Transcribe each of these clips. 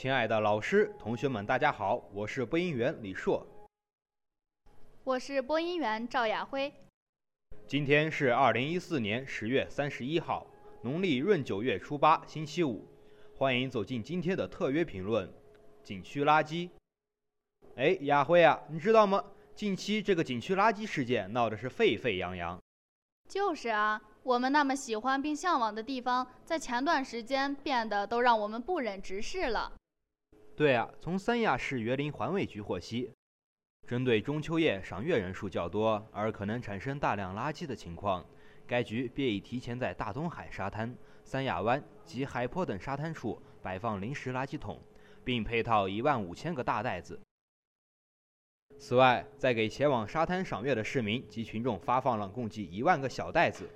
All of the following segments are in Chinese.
亲爱的老师、同学们，大家好，我是播音员李硕。我是播音员赵亚辉。今天是二零一四年十月三十一号，农历闰九月初八，星期五。欢迎走进今天的特约评论：景区垃圾。哎，亚辉啊，你知道吗？近期这个景区垃圾事件闹得是沸沸扬扬。就是啊，我们那么喜欢并向往的地方，在前段时间变得都让我们不忍直视了。对啊，从三亚市园林环卫局获悉。针对中秋夜赏月人数较多而可能产生大量垃圾的情况，该局便已提前在大东海沙滩、三亚湾及海坡等沙滩处摆放临时垃圾桶，并配套一万五千个大袋子。此外，在给前往沙滩赏月的市民及群众发放了共计一万个小袋子。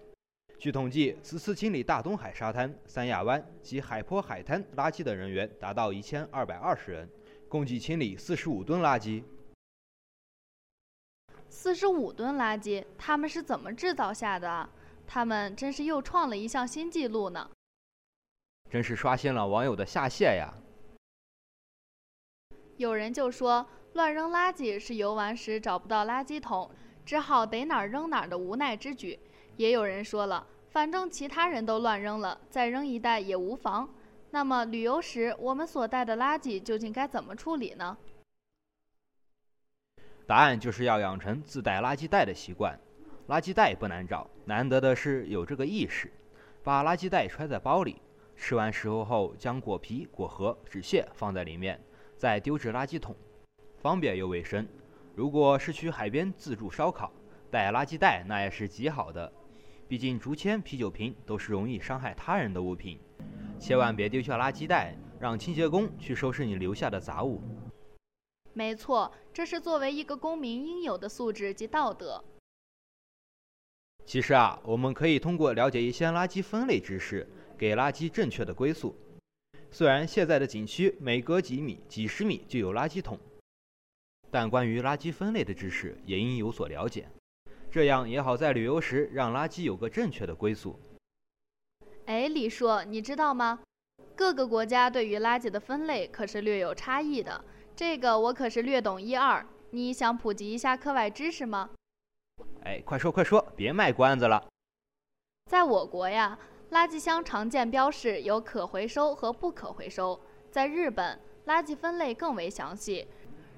据统计，此次清理大东海沙滩、三亚湾及海坡海滩垃圾的人员达到一千二百二十人，共计清理四十五吨垃圾。四十五吨垃圾，他们是怎么制造下的？他们真是又创了一项新纪录呢！真是刷新了网友的下限呀！有人就说乱扔垃圾是游玩时找不到垃圾桶，只好逮哪儿扔哪儿的无奈之举。也有人说了，反正其他人都乱扔了，再扔一袋也无妨。那么旅游时我们所带的垃圾究竟该怎么处理呢？答案就是要养成自带垃圾袋的习惯。垃圾袋不难找，难得的是有这个意识。把垃圾袋揣在包里，吃完食物后将果皮、果核、纸屑放在里面，再丢至垃圾桶，方便又卫生。如果是去海边自助烧烤，带垃圾袋那也是极好的。毕竟竹签、啤酒瓶都是容易伤害他人的物品，千万别丢下垃圾袋，让清洁工去收拾你留下的杂物。没错，这是作为一个公民应有的素质及道德。其实啊，我们可以通过了解一些垃圾分类知识，给垃圾正确的归宿。虽然现在的景区每隔几米、几十米就有垃圾桶，但关于垃圾分类的知识也应有所了解，这样也好在旅游时让垃圾有个正确的归宿。哎，李硕，你知道吗？各个国家对于垃圾的分类可是略有差异的。这个我可是略懂一二，你想普及一下课外知识吗？哎，快说快说，别卖关子了。在我国呀，垃圾箱常见标示有可回收和不可回收。在日本，垃圾分类更为详细，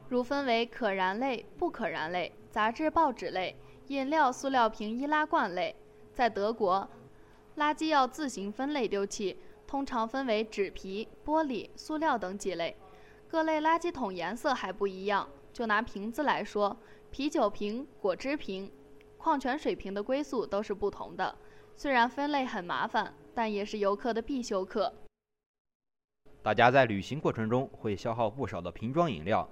如分为可燃类、不可燃类、杂志报纸类、饮料塑料瓶易拉罐类。在德国，垃圾要自行分类丢弃，通常分为纸皮、玻璃、塑料等几类。各类垃圾桶颜色还不一样，就拿瓶子来说，啤酒瓶、果汁瓶、矿泉水瓶的归宿都是不同的。虽然分类很麻烦，但也是游客的必修课。大家在旅行过程中会消耗不少的瓶装饮料，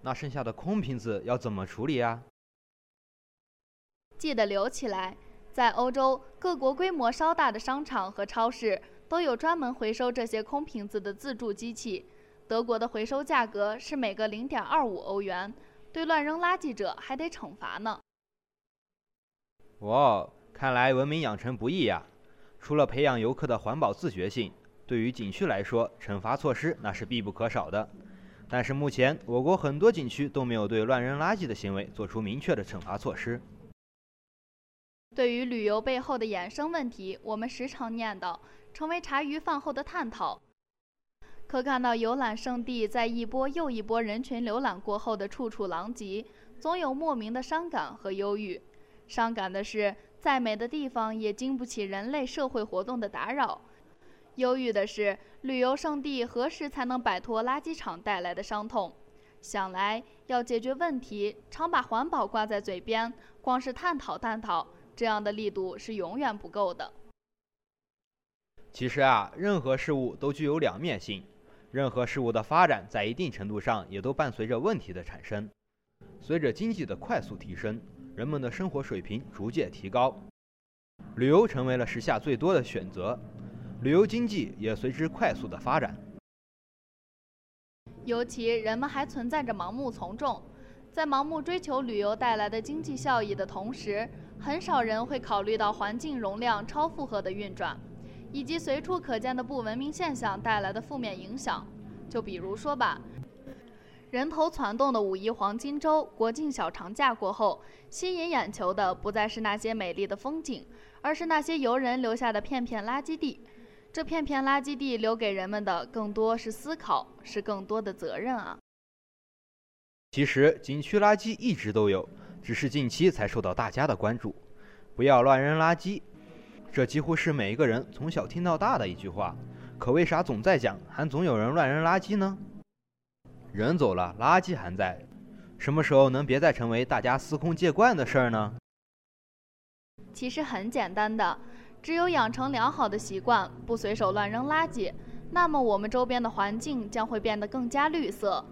那剩下的空瓶子要怎么处理啊？记得留起来。在欧洲，各国规模稍大的商场和超市都有专门回收这些空瓶子的自助机器。德国的回收价格是每个零点二五欧元，对乱扔垃圾者还得惩罚呢。哇，看来文明养成不易呀！除了培养游客的环保自觉性，对于景区来说，惩罚措施那是必不可少的。但是目前，我国很多景区都没有对乱扔垃圾的行为做出明确的惩罚措施。对于旅游背后的衍生问题，我们时常念叨，成为茶余饭后的探讨。可看到游览胜地在一波又一波人群浏览过后的处处狼藉，总有莫名的伤感和忧郁。伤感的是，再美的地方也经不起人类社会活动的打扰；忧郁的是，旅游胜地何时才能摆脱垃圾场带来的伤痛？想来要解决问题，常把环保挂在嘴边，光是探讨探讨，这样的力度是永远不够的。其实啊，任何事物都具有两面性。任何事物的发展，在一定程度上也都伴随着问题的产生。随着经济的快速提升，人们的生活水平逐渐提高，旅游成为了时下最多的选择，旅游经济也随之快速的发展。尤其人们还存在着盲目从众，在盲目追求旅游带来的经济效益的同时，很少人会考虑到环境容量超负荷的运转。以及随处可见的不文明现象带来的负面影响，就比如说吧，人头攒动的五一黄金周国庆小长假过后，吸引眼球的不再是那些美丽的风景，而是那些游人留下的片片垃圾地。这片片垃圾地留给人们的更多是思考，是更多的责任啊。其实景区垃圾一直都有，只是近期才受到大家的关注。不要乱扔垃圾，这几乎是每一个人从小听到大的一句话。可为啥总在讲，还总有人乱扔垃圾呢？人走了，垃圾还在，什么时候能别再成为大家司空见惯的事儿呢？其实很简单的，只有养成良好的习惯，不随手乱扔垃圾，那么我们周边的环境将会变得更加绿色。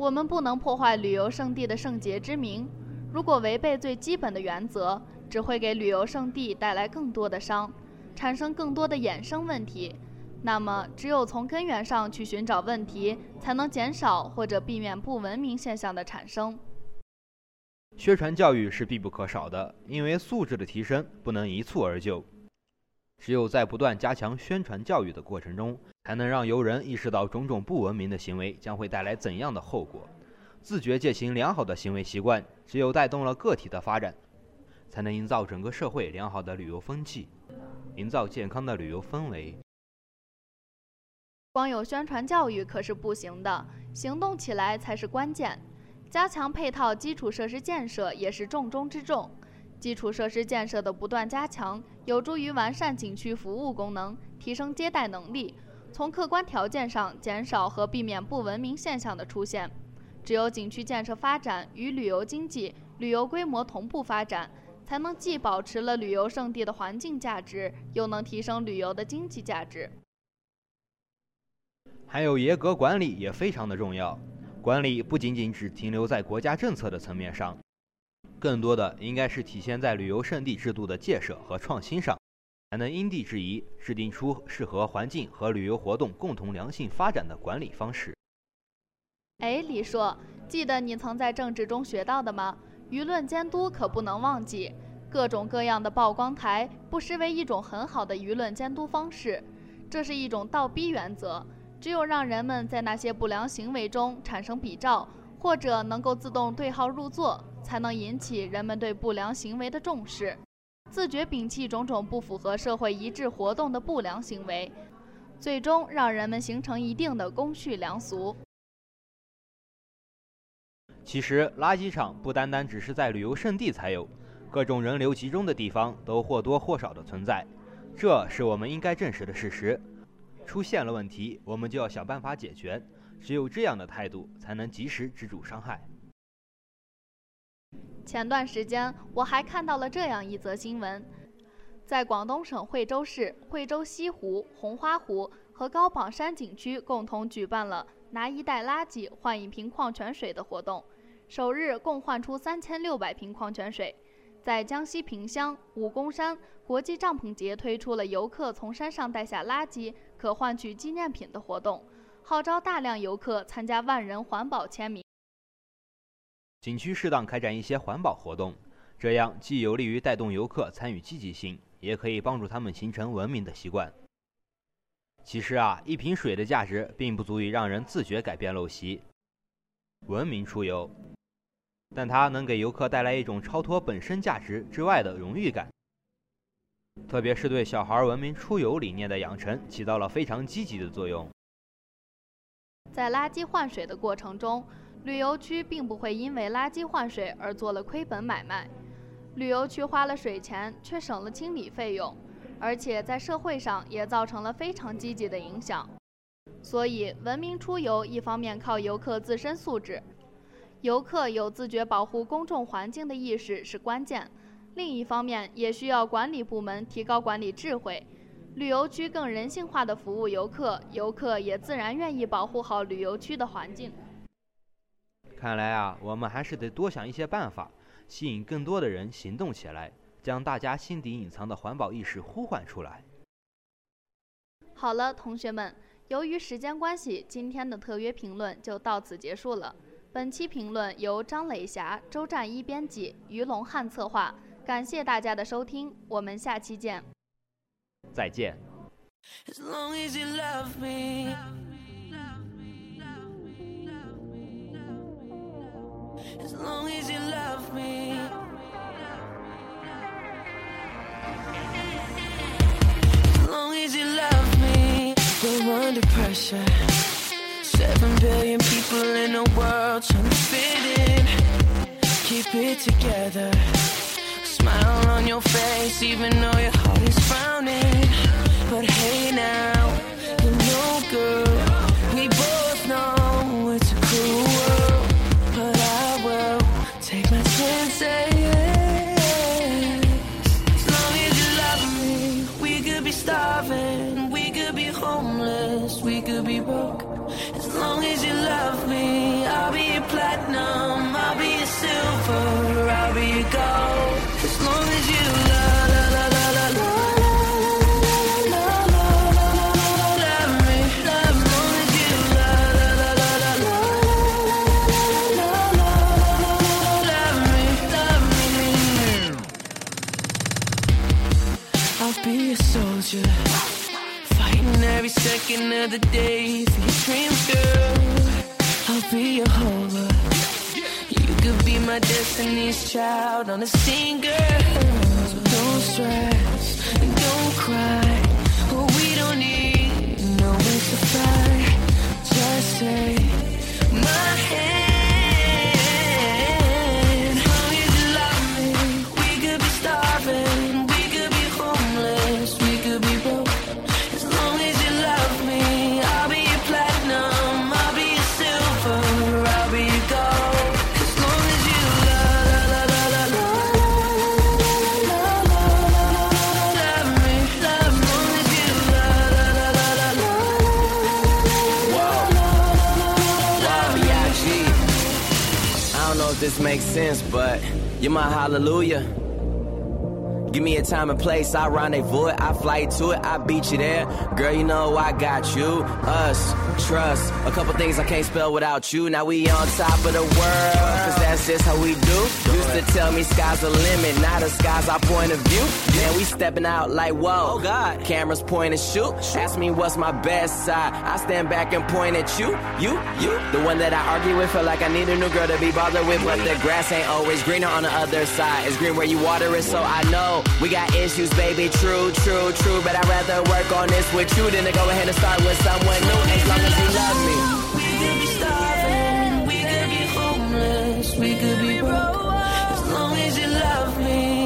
我们不能破坏旅游胜地的圣洁之名，如果违背最基本的原则，只会给旅游胜地带来更多的伤，产生更多的衍生问题。那么，只有从根源上去寻找问题，才能减少或者避免不文明现象的产生。宣传教育是必不可少的，因为素质的提升不能一蹴而就。只有在不断加强宣传教育的过程中，才能让游人意识到种种不文明的行为将会带来怎样的后果，自觉践行良好的行为习惯。只有带动了个体的发展，才能营造整个社会良好的旅游风气，营造健康的旅游氛围。光有宣传教育可是不行的，行动起来才是关键。加强配套基础设施建设也是重中之重。基础设施建设的不断加强，有助于完善景区服务功能，提升接待能力，从客观条件上减少和避免不文明现象的出现。只有景区建设发展与旅游经济、旅游规模同步发展，才能既保持了旅游胜地的环境价值，又能提升旅游的经济价值。还有严格管理也非常的重要，管理不仅仅只停留在国家政策的层面上，更多的应该是体现在旅游胜地制度的建设和创新上，才能因地制宜制定出适合环境和旅游活动共同良性发展的管理方式。哎，李硕，记得你曾在政治中学到的吗？舆论监督可不能忘记，各种各样的曝光台不失为一种很好的舆论监督方式，这是一种倒逼原则。只有让人们在那些不良行为中产生比照，或者能够自动对号入座，才能引起人们对不良行为的重视，自觉摒弃种种不符合社会一致活动的不良行为，最终让人们形成一定的公序良俗。其实，垃圾场不单单只是在旅游胜地才有，各种人流集中的地方都或多或少的存在，这是我们应该正视的事实。出现了问题，我们就要想办法解决。只有这样的态度，才能及时止住伤害。前段时间，我还看到了这样一则新闻：在广东省惠州市惠州西湖、红花湖和高榜山景区共同举办了“拿一袋垃圾换一瓶矿泉水”的活动，首日共换出三千六百瓶矿泉水。在江西萍乡武功山国际帐篷节推出了游客从山上带下垃圾可换取纪念品的活动，号召大量游客参加万人环保签名。景区适当开展一些环保活动，这样既有利于带动游客参与积极性，也可以帮助他们形成文明的习惯。其实啊，一瓶水的价值并不足以让人自觉改变陋习，文明出游。但它能给游客带来一种超脱本身价值之外的荣誉感，特别是对小孩文明出游理念的养成起到了非常积极的作用。在垃圾换水的过程中，旅游区并不会因为垃圾换水而做了亏本买卖，旅游区花了水钱却省了清理费用，而且在社会上也造成了非常积极的影响。所以，文明出游一方面靠游客自身素质。游客有自觉保护公众环境的意识是关键，另一方面也需要管理部门提高管理智慧，旅游区更人性化的服务游客，游客也自然愿意保护好旅游区的环境。看来啊，我们还是得多想一些办法，吸引更多的人行动起来，将大家心底隐藏的环保意识呼唤出来。好了，同学们，由于时间关系，今天的特约评论就到此结束了。本期评论由张磊霞、周占一编辑，于龙汉策划。感谢大家的收听，我们下期见。再见。As long as you love me. As long as you love me, we're under pressure. Seven billion people in the world trying to fit in. Keep it together. Smile on your face, even though your heart is frowning. But hey now, of the day for your dreams, girl. I'll be your holder. You could be my destiny's child on a singer. So don't stress and don't cry. Oh, we don't need no wings to fly. Just take my hand. You're my hallelujah. Give me a time and place, I rendezvous it, I fly to it, I beat you there. Girl, you know I got you, us, trust. A couple things I can't spell without you. Now we on top of the world, cause that's just how we do. Used to tell me sky's the limit, now the sky's our point of view. Man, we stepping out like whoa. Oh God, cameras point and shoot. Ask me what's my best side. I stand back and point at you, you, you. The one that I argue with, feel like I need a new girl to be bothered with, but the grass ain't always greener on the other side. It's green where you water it, so I know we got issues, baby. True, true, true. But I'd rather work on this with you than to go ahead and start with someone new. As long as you love me. We could be starving, we could be homeless, we could be broke. As long as you love me,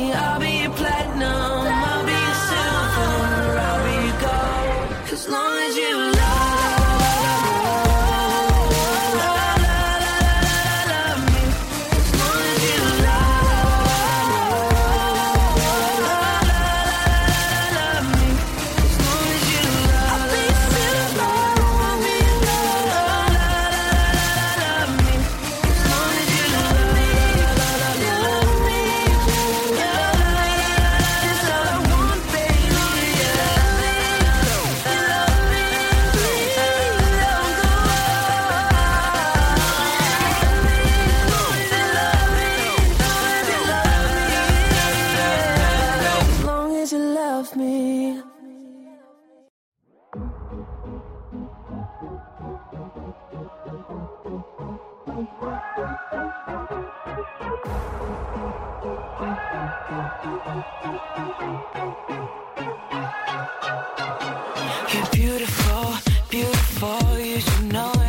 You're beautiful, beautiful, you should know it.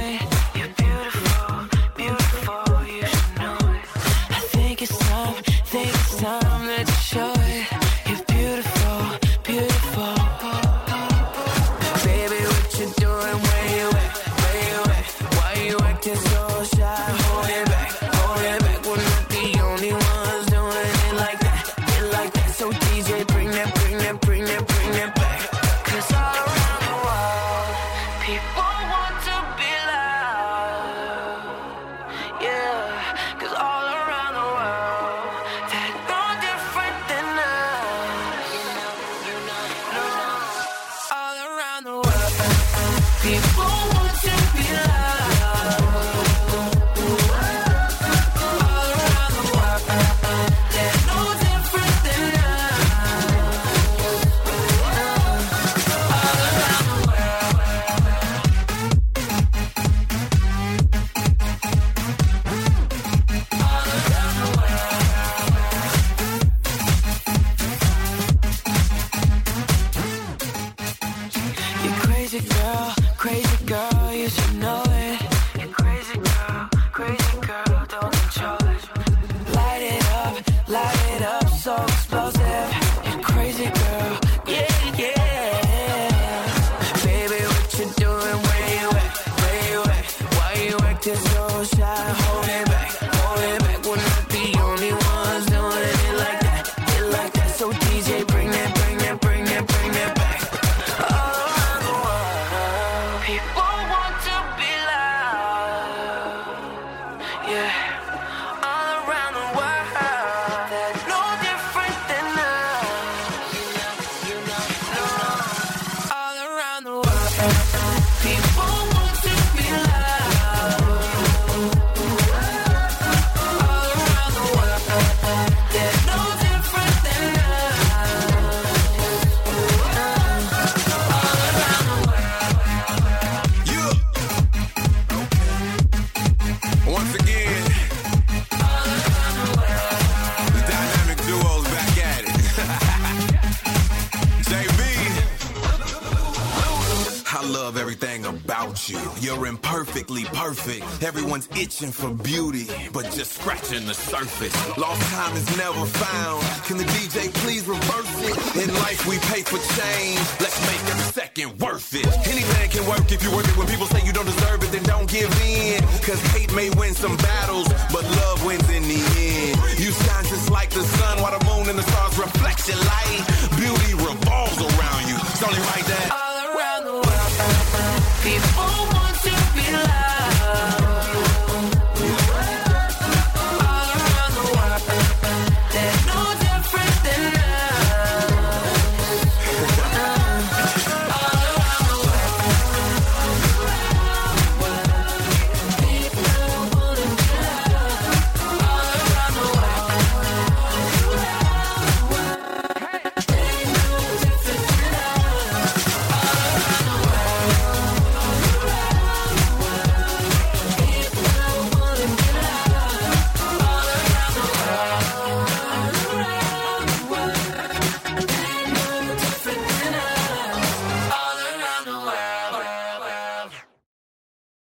bring them, bring them, bring them, bring them back. Cause I There's no shot holding back. You. You're imperfectly perfect. Everyone's itching for beauty, but just scratching the surface. Lost time is never found. Can the DJ please reverse it? In life, we pay for change. Let's make every second worth it. Anything can work if you work it. When people say you don't deserve it, then don't give in. Cause hate may win some battles, but love wins in the end. You shine just like the sun while the moon and the stars reflect your light.